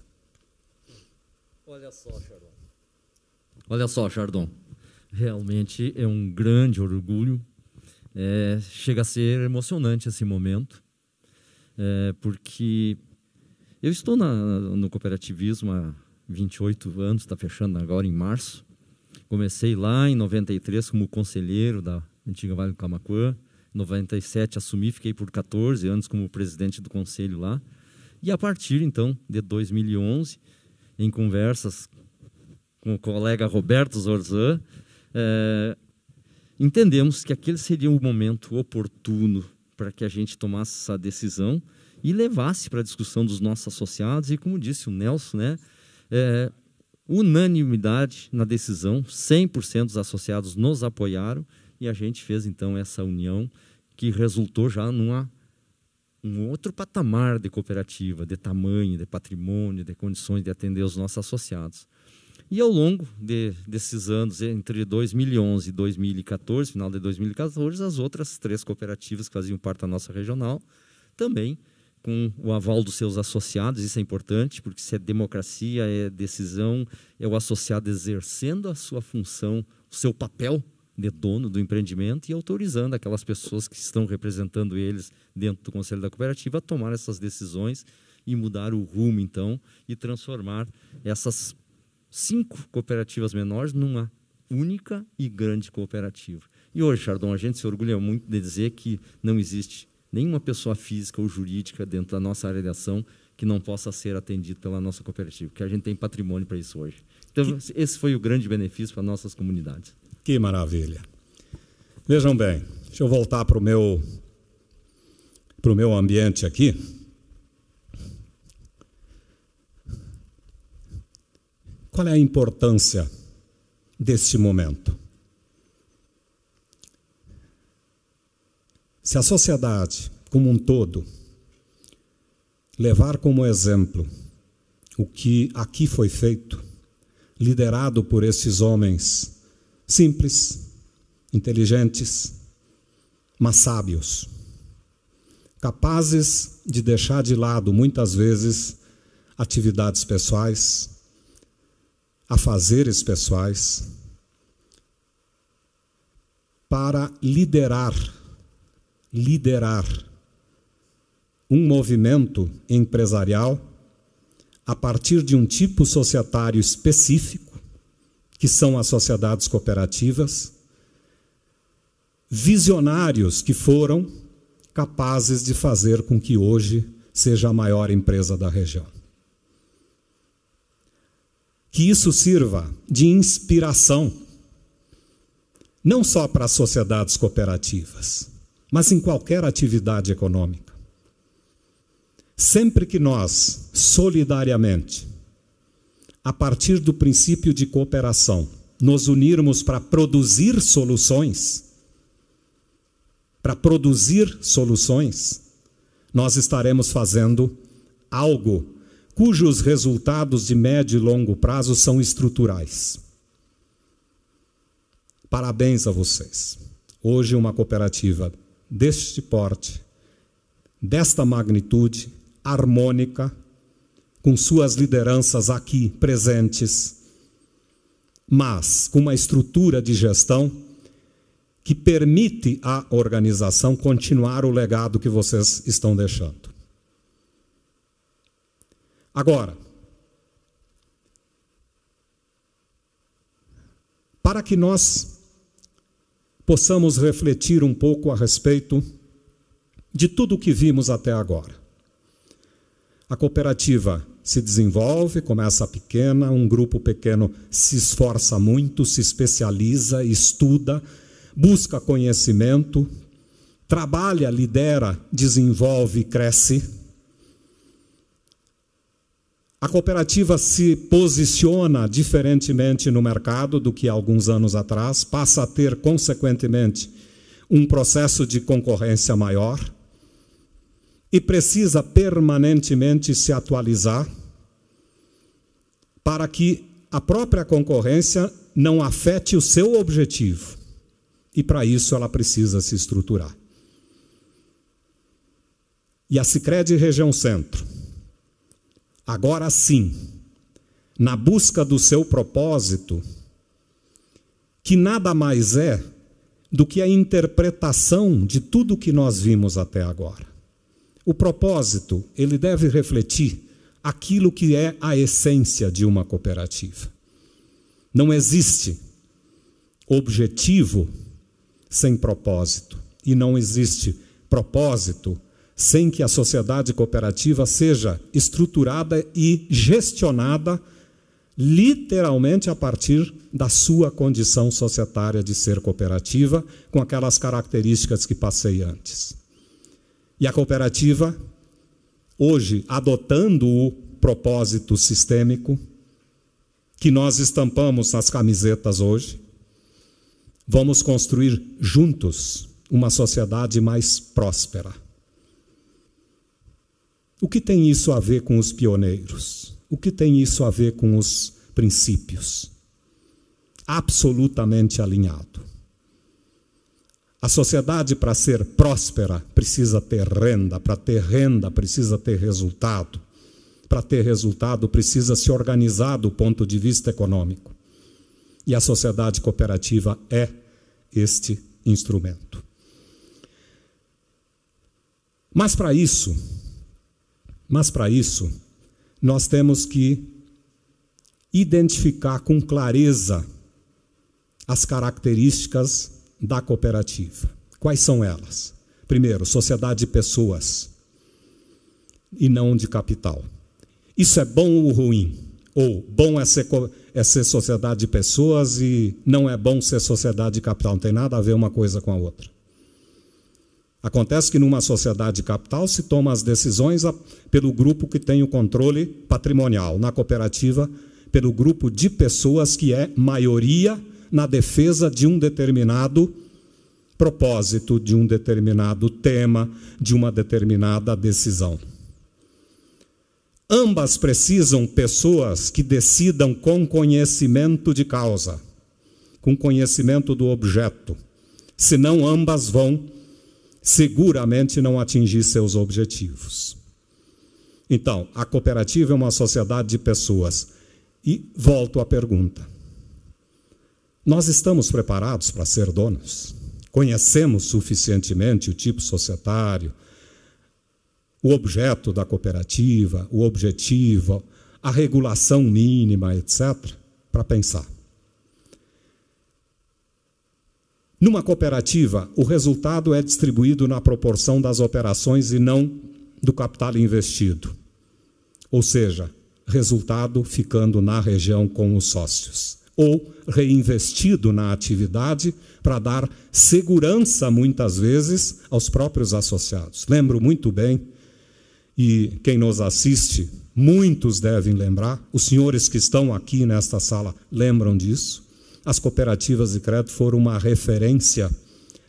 Olha só, Chardon. Olha só, Chardon. Realmente é um grande orgulho. É, chega a ser emocionante esse momento é, porque eu estou na, no cooperativismo há 28 anos, está fechando agora em março. Comecei lá em 93 como conselheiro da antiga Vale do Camacuã. Em 97 assumi, fiquei por 14 anos como presidente do conselho lá. E a partir então de 2011, em conversas com o colega Roberto Zorzan, é, entendemos que aquele seria o momento oportuno para que a gente tomasse essa decisão e levasse para a discussão dos nossos associados. E como disse o Nelson, né, é, unanimidade na decisão, 100% dos associados nos apoiaram e a gente fez então essa união que resultou já numa um outro patamar de cooperativa, de tamanho, de patrimônio, de condições de atender os nossos associados. E ao longo de, desses anos, entre 2011 e 2014, final de 2014, as outras três cooperativas que faziam parte da nossa regional, também com o aval dos seus associados, isso é importante, porque se é democracia, é decisão, é o associado exercendo a sua função, o seu papel de dono do empreendimento e autorizando aquelas pessoas que estão representando eles dentro do conselho da cooperativa a tomar essas decisões e mudar o rumo, então, e transformar essas cinco cooperativas menores numa única e grande cooperativa. E hoje, Chardon, a gente se orgulha muito de dizer que não existe nenhuma pessoa física ou jurídica dentro da nossa área de ação que não possa ser atendido pela nossa cooperativa, porque a gente tem patrimônio para isso hoje. Então, que... esse foi o grande benefício para nossas comunidades. Que maravilha. Vejam bem, deixa eu voltar para o meu, pro meu ambiente aqui. Qual é a importância deste momento? Se a sociedade, como um todo, levar como exemplo o que aqui foi feito, liderado por esses homens simples, inteligentes, mas sábios, capazes de deixar de lado muitas vezes atividades pessoais, afazeres pessoais, para liderar, liderar um movimento empresarial a partir de um tipo societário específico, que são as sociedades cooperativas, visionários que foram capazes de fazer com que hoje seja a maior empresa da região que isso sirva de inspiração, não só para as sociedades cooperativas, mas em qualquer atividade econômica. Sempre que nós, solidariamente, a partir do princípio de cooperação, nos unirmos para produzir soluções, para produzir soluções, nós estaremos fazendo algo cujos resultados de médio e longo prazo são estruturais. Parabéns a vocês. Hoje, uma cooperativa deste porte, desta magnitude, harmônica, com suas lideranças aqui presentes, mas com uma estrutura de gestão que permite à organização continuar o legado que vocês estão deixando. Agora, para que nós possamos refletir um pouco a respeito de tudo o que vimos até agora. A cooperativa se desenvolve, começa pequena, um grupo pequeno se esforça muito, se especializa, estuda, busca conhecimento, trabalha, lidera, desenvolve cresce. A cooperativa se posiciona diferentemente no mercado do que alguns anos atrás, passa a ter, consequentemente, um processo de concorrência maior e precisa permanentemente se atualizar para que a própria concorrência não afete o seu objetivo. E para isso ela precisa se estruturar. E a Sicredi Região Centro Agora sim, na busca do seu propósito, que nada mais é do que a interpretação de tudo que nós vimos até agora. O propósito, ele deve refletir aquilo que é a essência de uma cooperativa. Não existe objetivo sem propósito e não existe propósito sem que a sociedade cooperativa seja estruturada e gestionada literalmente a partir da sua condição societária de ser cooperativa, com aquelas características que passei antes. E a cooperativa, hoje, adotando o propósito sistêmico, que nós estampamos nas camisetas hoje, vamos construir juntos uma sociedade mais próspera o que tem isso a ver com os pioneiros? O que tem isso a ver com os princípios. Absolutamente alinhado. A sociedade, para ser próspera, precisa ter renda, para ter renda, precisa ter resultado. Para ter resultado, precisa se organizar do ponto de vista econômico. E a sociedade cooperativa é este instrumento. Mas para isso, mas para isso, nós temos que identificar com clareza as características da cooperativa. Quais são elas? Primeiro, sociedade de pessoas e não de capital. Isso é bom ou ruim? Ou bom é ser, é ser sociedade de pessoas e não é bom ser sociedade de capital? Não tem nada a ver uma coisa com a outra. Acontece que numa sociedade de capital se toma as decisões pelo grupo que tem o controle patrimonial. Na cooperativa, pelo grupo de pessoas que é maioria na defesa de um determinado propósito, de um determinado tema, de uma determinada decisão. Ambas precisam pessoas que decidam com conhecimento de causa, com conhecimento do objeto, senão ambas vão seguramente não atingir seus objetivos. Então, a cooperativa é uma sociedade de pessoas. E volto à pergunta: nós estamos preparados para ser donos? Conhecemos suficientemente o tipo societário, o objeto da cooperativa, o objetivo, a regulação mínima, etc., para pensar. Numa cooperativa, o resultado é distribuído na proporção das operações e não do capital investido. Ou seja, resultado ficando na região com os sócios ou reinvestido na atividade para dar segurança, muitas vezes, aos próprios associados. Lembro muito bem, e quem nos assiste, muitos devem lembrar, os senhores que estão aqui nesta sala lembram disso. As cooperativas de crédito foram uma referência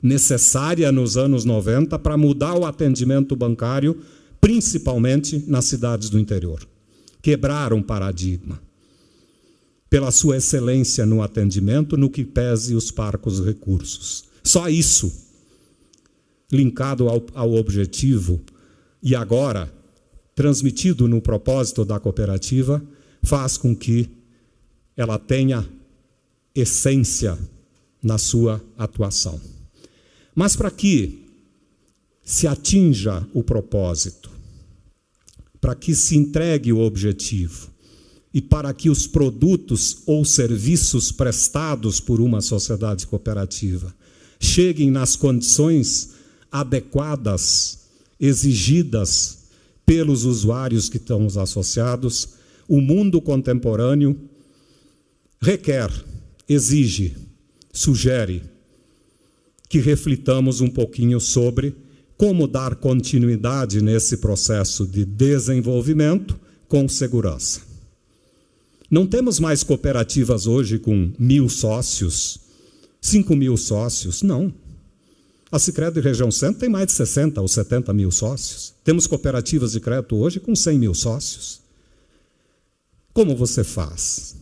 necessária nos anos 90 para mudar o atendimento bancário, principalmente nas cidades do interior. Quebraram paradigma pela sua excelência no atendimento, no que pese os parcos recursos. Só isso, linkado ao, ao objetivo e agora transmitido no propósito da cooperativa, faz com que ela tenha essência na sua atuação. Mas para que se atinja o propósito, para que se entregue o objetivo, e para que os produtos ou serviços prestados por uma sociedade cooperativa cheguem nas condições adequadas, exigidas pelos usuários que estão associados, o mundo contemporâneo requer, exige, sugere que reflitamos um pouquinho sobre como dar continuidade nesse processo de desenvolvimento com segurança. Não temos mais cooperativas hoje com mil sócios, cinco mil sócios, não. A Sicredi Região Centro tem mais de 60 ou 70 mil sócios. Temos cooperativas de crédito hoje com 100 mil sócios. Como você faz?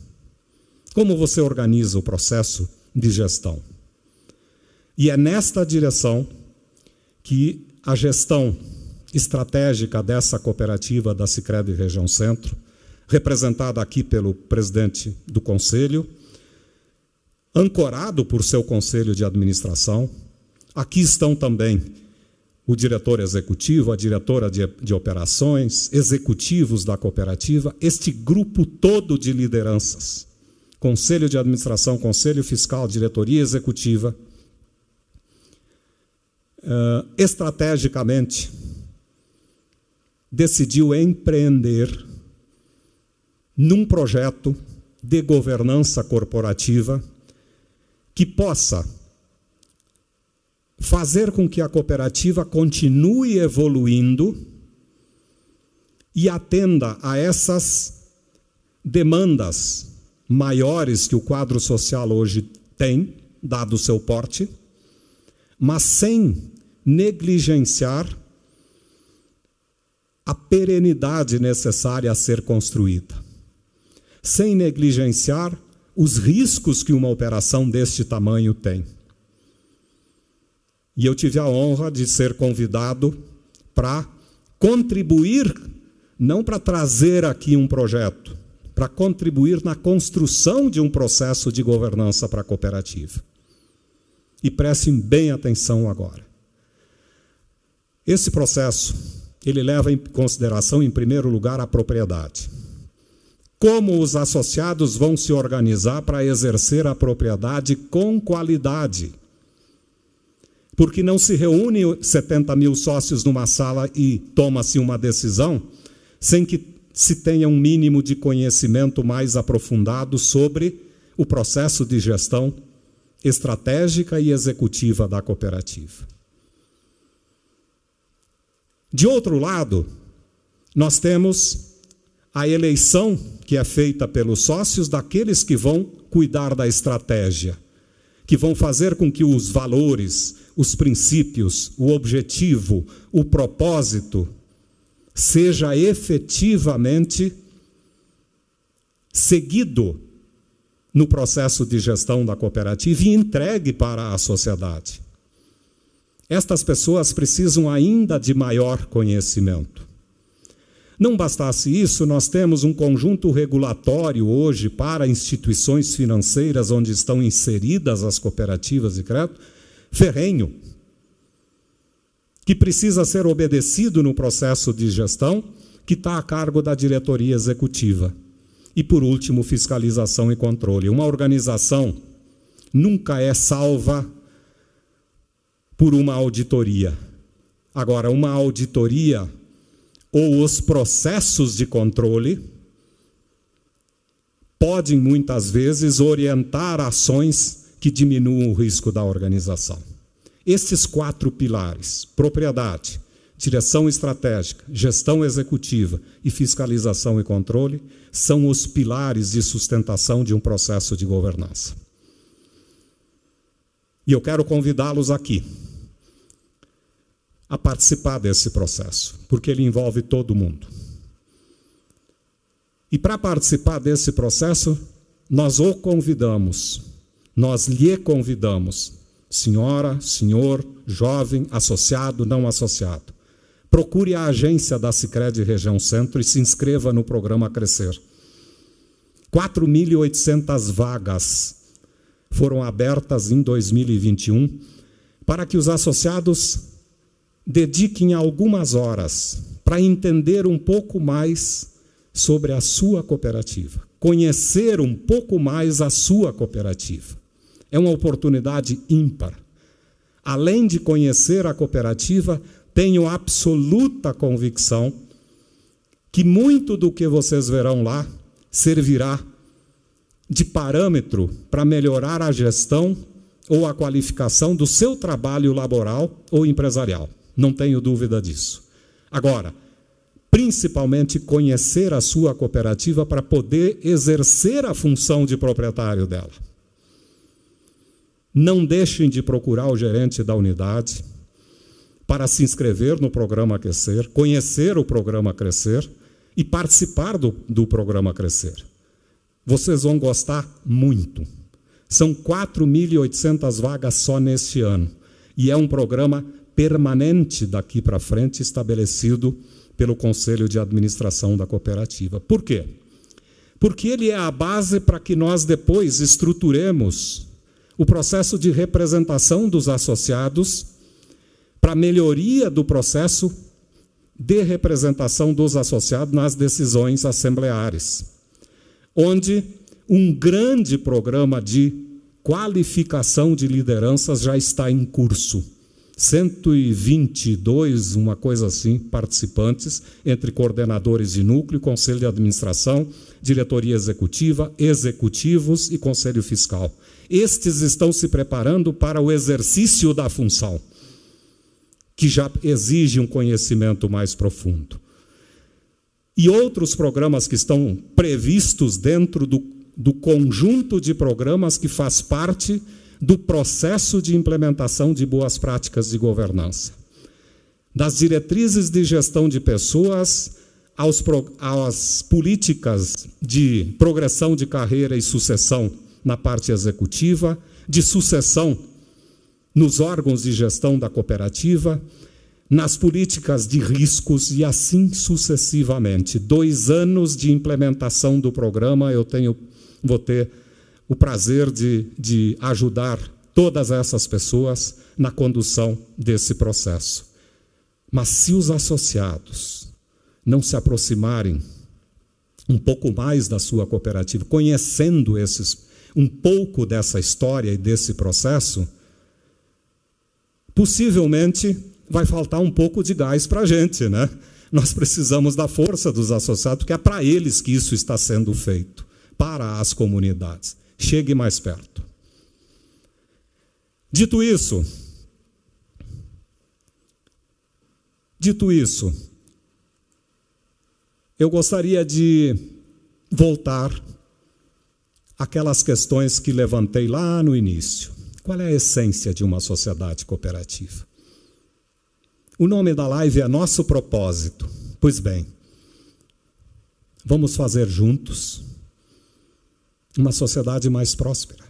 Como você organiza o processo de gestão? E é nesta direção que a gestão estratégica dessa cooperativa da Sicredi Região Centro representada aqui pelo presidente do conselho, ancorado por seu conselho de administração. Aqui estão também o diretor executivo, a diretora de, de, operações, executivos da cooperativa, este grupo todo de lideranças, conselho de administração, conselho fiscal, diretoria executiva, uh, estrategicamente decidiu empreender num projeto de governança corporativa que possa fazer com que a cooperativa continue evoluindo e atenda a essas demandas maiores que o quadro social hoje tem, dado o seu porte, mas sem negligenciar a perenidade necessária a ser construída sem negligenciar os riscos que uma operação deste tamanho tem. E eu tive a honra de ser convidado para contribuir, não para trazer aqui um projeto, para contribuir na construção de um processo de governança para a cooperativa. E prestem bem atenção agora. Esse processo, ele leva em consideração, em primeiro lugar, a propriedade. Como os associados vão se organizar para exercer a propriedade com qualidade porque não se reúne 70 mil sócios numa sala e toma-se uma decisão sem que se tenha um mínimo de conhecimento mais aprofundado sobre o processo de gestão estratégica e executiva da cooperativa. De outro lado, nós temos a eleição que é feita pelos sócios daqueles que vão cuidar da estratégia, que vão fazer com que os valores, os princípios, o objetivo, o propósito, seja efetivamente seguido no processo de gestão da cooperativa e entregue para a sociedade. Estas pessoas precisam ainda de maior conhecimento. Não bastasse isso, nós temos um conjunto regulatório hoje para instituições financeiras onde estão inseridas as cooperativas de crédito ferrenho, que precisa ser obedecido no processo de gestão, que está a cargo da diretoria executiva. E, por último, fiscalização e controle. Uma organização nunca é salva por uma auditoria. Agora, uma auditoria ou os processos de controle podem muitas vezes orientar ações que diminuam o risco da organização. Esses quatro pilares, propriedade, direção estratégica, gestão executiva e fiscalização e controle, são os pilares de sustentação de um processo de governança. E eu quero convidá-los aqui a participar desse processo, porque ele envolve todo mundo. E para participar desse processo, nós o convidamos nós lhe convidamos, senhora, senhor, jovem, associado, não associado. Procure a agência da Sicredi Região Centro e se inscreva no programa Crescer. 4.800 vagas foram abertas em 2021 para que os associados dediquem algumas horas para entender um pouco mais sobre a sua cooperativa, conhecer um pouco mais a sua cooperativa. É uma oportunidade ímpar. Além de conhecer a cooperativa, tenho absoluta convicção que muito do que vocês verão lá servirá de parâmetro para melhorar a gestão ou a qualificação do seu trabalho laboral ou empresarial. Não tenho dúvida disso. Agora, principalmente conhecer a sua cooperativa para poder exercer a função de proprietário dela. Não deixem de procurar o gerente da unidade para se inscrever no programa Crescer, conhecer o programa Crescer e participar do, do programa Crescer. Vocês vão gostar muito. São 4.800 vagas só neste ano. E é um programa permanente daqui para frente, estabelecido pelo Conselho de Administração da Cooperativa. Por quê? Porque ele é a base para que nós depois estruturemos o processo de representação dos associados para melhoria do processo de representação dos associados nas decisões assembleares, onde um grande programa de qualificação de lideranças já está em curso. 122, uma coisa assim, participantes, entre coordenadores de núcleo, conselho de administração, diretoria executiva, executivos e conselho fiscal. Estes estão se preparando para o exercício da função, que já exige um conhecimento mais profundo. E outros programas que estão previstos dentro do, do conjunto de programas que faz parte do processo de implementação de boas práticas de governança. Das diretrizes de gestão de pessoas aos, às políticas de progressão de carreira e sucessão na parte executiva, de sucessão nos órgãos de gestão da cooperativa, nas políticas de riscos e assim sucessivamente. Dois anos de implementação do programa, eu tenho, vou ter o prazer de, de ajudar todas essas pessoas na condução desse processo. Mas se os associados não se aproximarem um pouco mais da sua cooperativa, conhecendo esses um pouco dessa história e desse processo, possivelmente vai faltar um pouco de gás para a gente, né? Nós precisamos da força dos associados, porque é para eles que isso está sendo feito, para as comunidades. Chegue mais perto. Dito isso, dito isso, eu gostaria de voltar aquelas questões que levantei lá no início. Qual é a essência de uma sociedade cooperativa? O nome da live é Nosso Propósito. Pois bem, vamos fazer juntos uma sociedade mais próspera.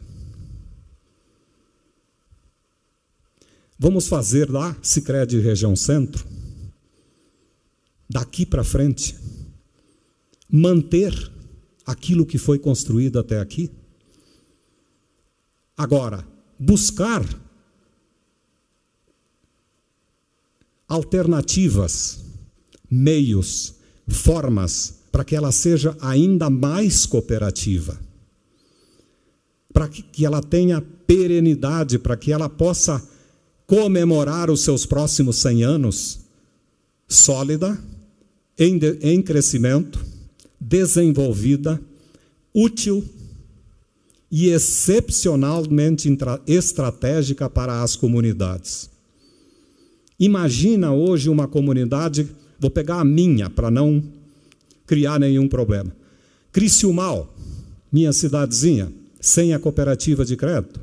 Vamos fazer lá, Sicredi Região Centro, daqui para frente, manter aquilo que foi construído até aqui. Agora, buscar alternativas, meios, formas para que ela seja ainda mais cooperativa, para que ela tenha perenidade, para que ela possa comemorar os seus próximos 100 anos sólida, em, em crescimento, desenvolvida, útil e excepcionalmente estratégica para as comunidades. Imagina hoje uma comunidade, vou pegar a minha para não criar nenhum problema. Criciúmal, minha cidadezinha, sem a cooperativa de crédito.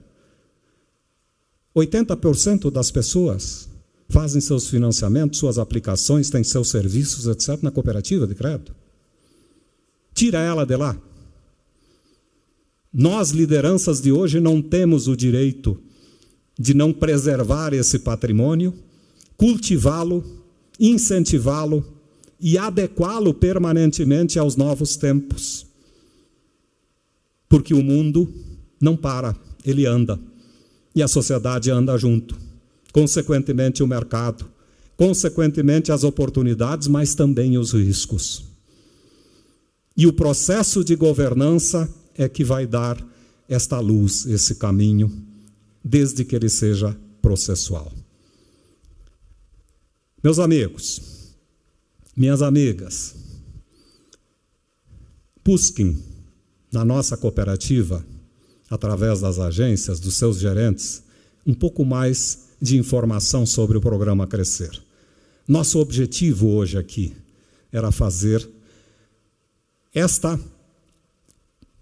80% das pessoas fazem seus financiamentos, suas aplicações, têm seus serviços, etc., na cooperativa de crédito. Tira ela de lá. Nós, lideranças de hoje, não temos o direito de não preservar esse patrimônio cultivá-lo, incentivá-lo e adequá-lo permanentemente aos novos tempos. Porque o mundo não para, ele anda. E a sociedade anda junto. Consequentemente, o mercado. Consequentemente, as oportunidades, mas também os riscos. E o processo de governança é que vai dar esta luz, esse caminho, desde que ele seja processual. Meus amigos, minhas amigas, busquem na nossa cooperativa, através das agências, dos seus gerentes, um pouco mais de informação sobre o programa Crescer. Nosso objetivo hoje aqui era fazer esta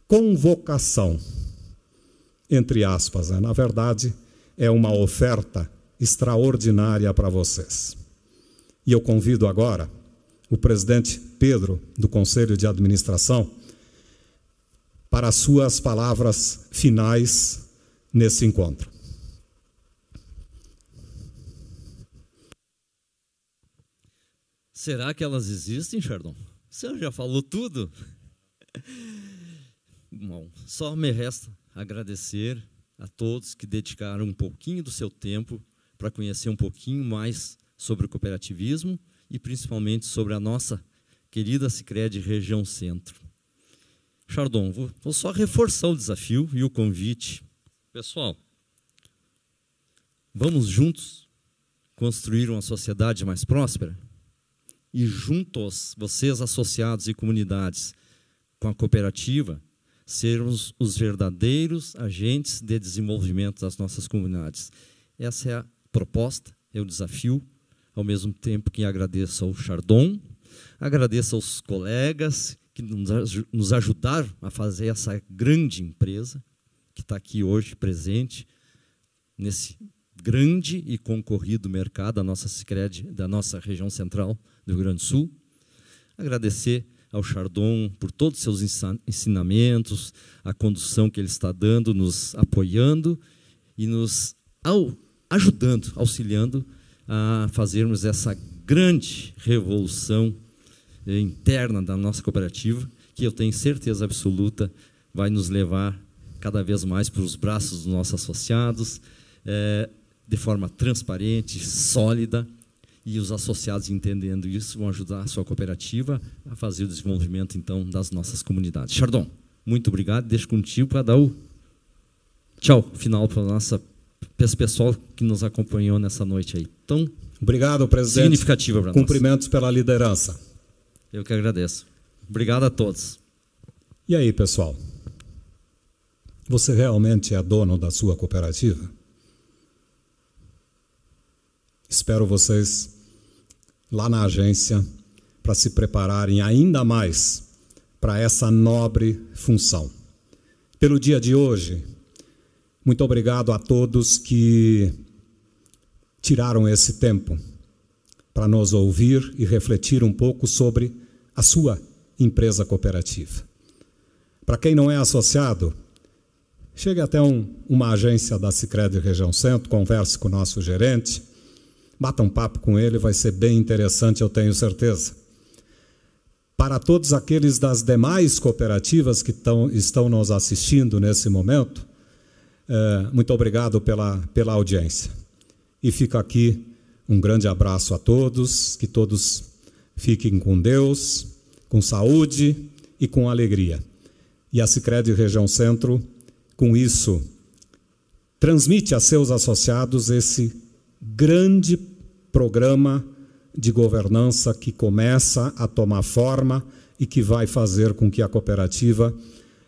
convocação, entre aspas, né? na verdade, é uma oferta extraordinária para vocês. E eu convido agora o presidente Pedro, do Conselho de Administração, para as suas palavras finais nesse encontro. Será que elas existem, Chardon? Você já falou tudo? <laughs> Bom, só me resta agradecer a todos que dedicaram um pouquinho do seu tempo para conhecer um pouquinho mais sobre o cooperativismo e principalmente sobre a nossa querida Sicredi Região Centro. Chardon, vou, só reforçar o desafio e o convite. Pessoal, vamos juntos construir uma sociedade mais próspera? E juntos, vocês associados e comunidades com a cooperativa, sermos os verdadeiros agentes de desenvolvimento das nossas comunidades. Essa é a proposta, é o desafio ao mesmo tempo que agradeço ao Chardon, agradeço aos colegas que nos ajudaram a fazer essa grande empresa que está aqui hoje presente nesse grande e concorrido mercado da nossa Sicredi, da nossa região central do Rio Grande do Sul. agradecer ao Chardon por todos os seus ensinamentos, a condução que ele está dando, nos apoiando e nos ajudando, auxiliando a fazermos essa grande revolução interna da nossa cooperativa, que eu tenho certeza absoluta vai nos levar cada vez mais para os braços dos nossos associados, é, de forma transparente, sólida, e os associados entendendo isso vão ajudar a sua cooperativa a fazer o desenvolvimento então das nossas comunidades. Chardon, muito obrigado. Deixo contigo para dar o tchau final para nossa esse pessoal que nos acompanhou nessa noite aí. Tão obrigado, presidente. Significativa para nós. Cumprimentos pela liderança. Eu que agradeço. Obrigado a todos. E aí, pessoal? Você realmente é dono da sua cooperativa? Espero vocês lá na agência para se prepararem ainda mais para essa nobre função. Pelo dia de hoje, muito obrigado a todos que tiraram esse tempo para nos ouvir e refletir um pouco sobre a sua empresa cooperativa. Para quem não é associado, chegue até um, uma agência da Sicredi Região Centro, converse com o nosso gerente, bata um papo com ele, vai ser bem interessante, eu tenho certeza. Para todos aqueles das demais cooperativas que tão, estão nos assistindo nesse momento, é, muito obrigado pela, pela audiência. E fica aqui um grande abraço a todos, que todos fiquem com Deus, com saúde e com alegria. E a Sicredi Região Centro, com isso, transmite a seus associados esse grande programa de governança que começa a tomar forma e que vai fazer com que a cooperativa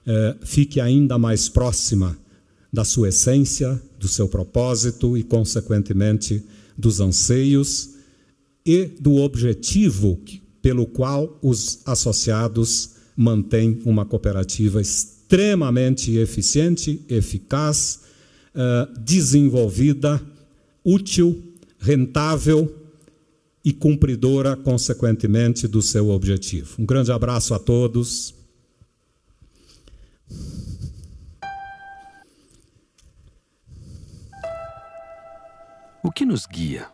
eh, fique ainda mais próxima da sua essência, do seu propósito e, consequentemente, dos anseios e do objetivo pelo qual os associados mantêm uma cooperativa extremamente eficiente, eficaz, eh, desenvolvida, útil, rentável e cumpridora, consequentemente, do seu objetivo. Um grande abraço a todos. O que nos guia?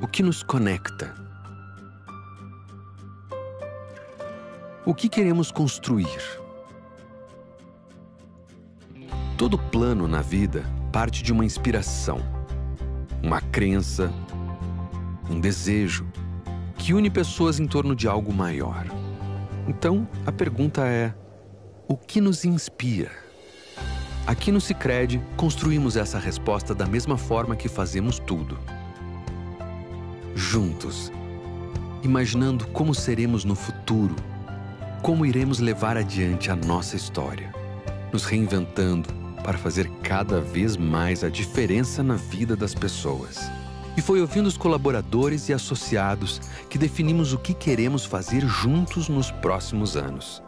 O que nos conecta? O que queremos construir? Todo plano na vida parte de uma inspiração, uma crença, um desejo que une pessoas em torno de algo maior. Então, a pergunta é: o que nos inspira? Aqui no Cicred, construímos essa resposta da mesma forma que fazemos tudo. Juntos, imaginando como seremos no futuro, como iremos levar adiante a nossa história, nos reinventando para fazer cada vez mais a diferença na vida das pessoas. E foi ouvindo os colaboradores e associados que definimos o que queremos fazer juntos nos próximos anos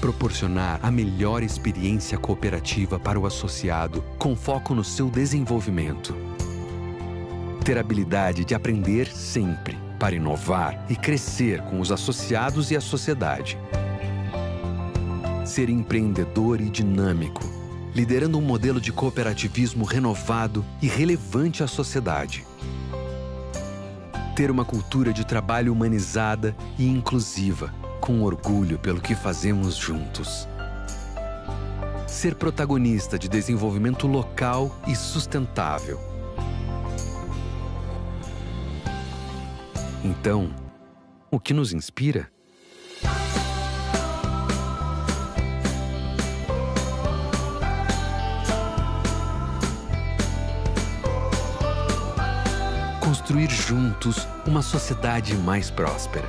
proporcionar a melhor experiência cooperativa para o associado com foco no seu desenvolvimento. Ter habilidade de aprender sempre para inovar e crescer com os associados e a sociedade. Ser empreendedor e dinâmico, liderando um modelo de cooperativismo renovado e relevante à sociedade. Ter uma cultura de trabalho humanizada e inclusiva com orgulho pelo que fazemos juntos. Ser protagonista de desenvolvimento local e sustentável. Então, o que nos inspira? Construir juntos uma sociedade mais próspera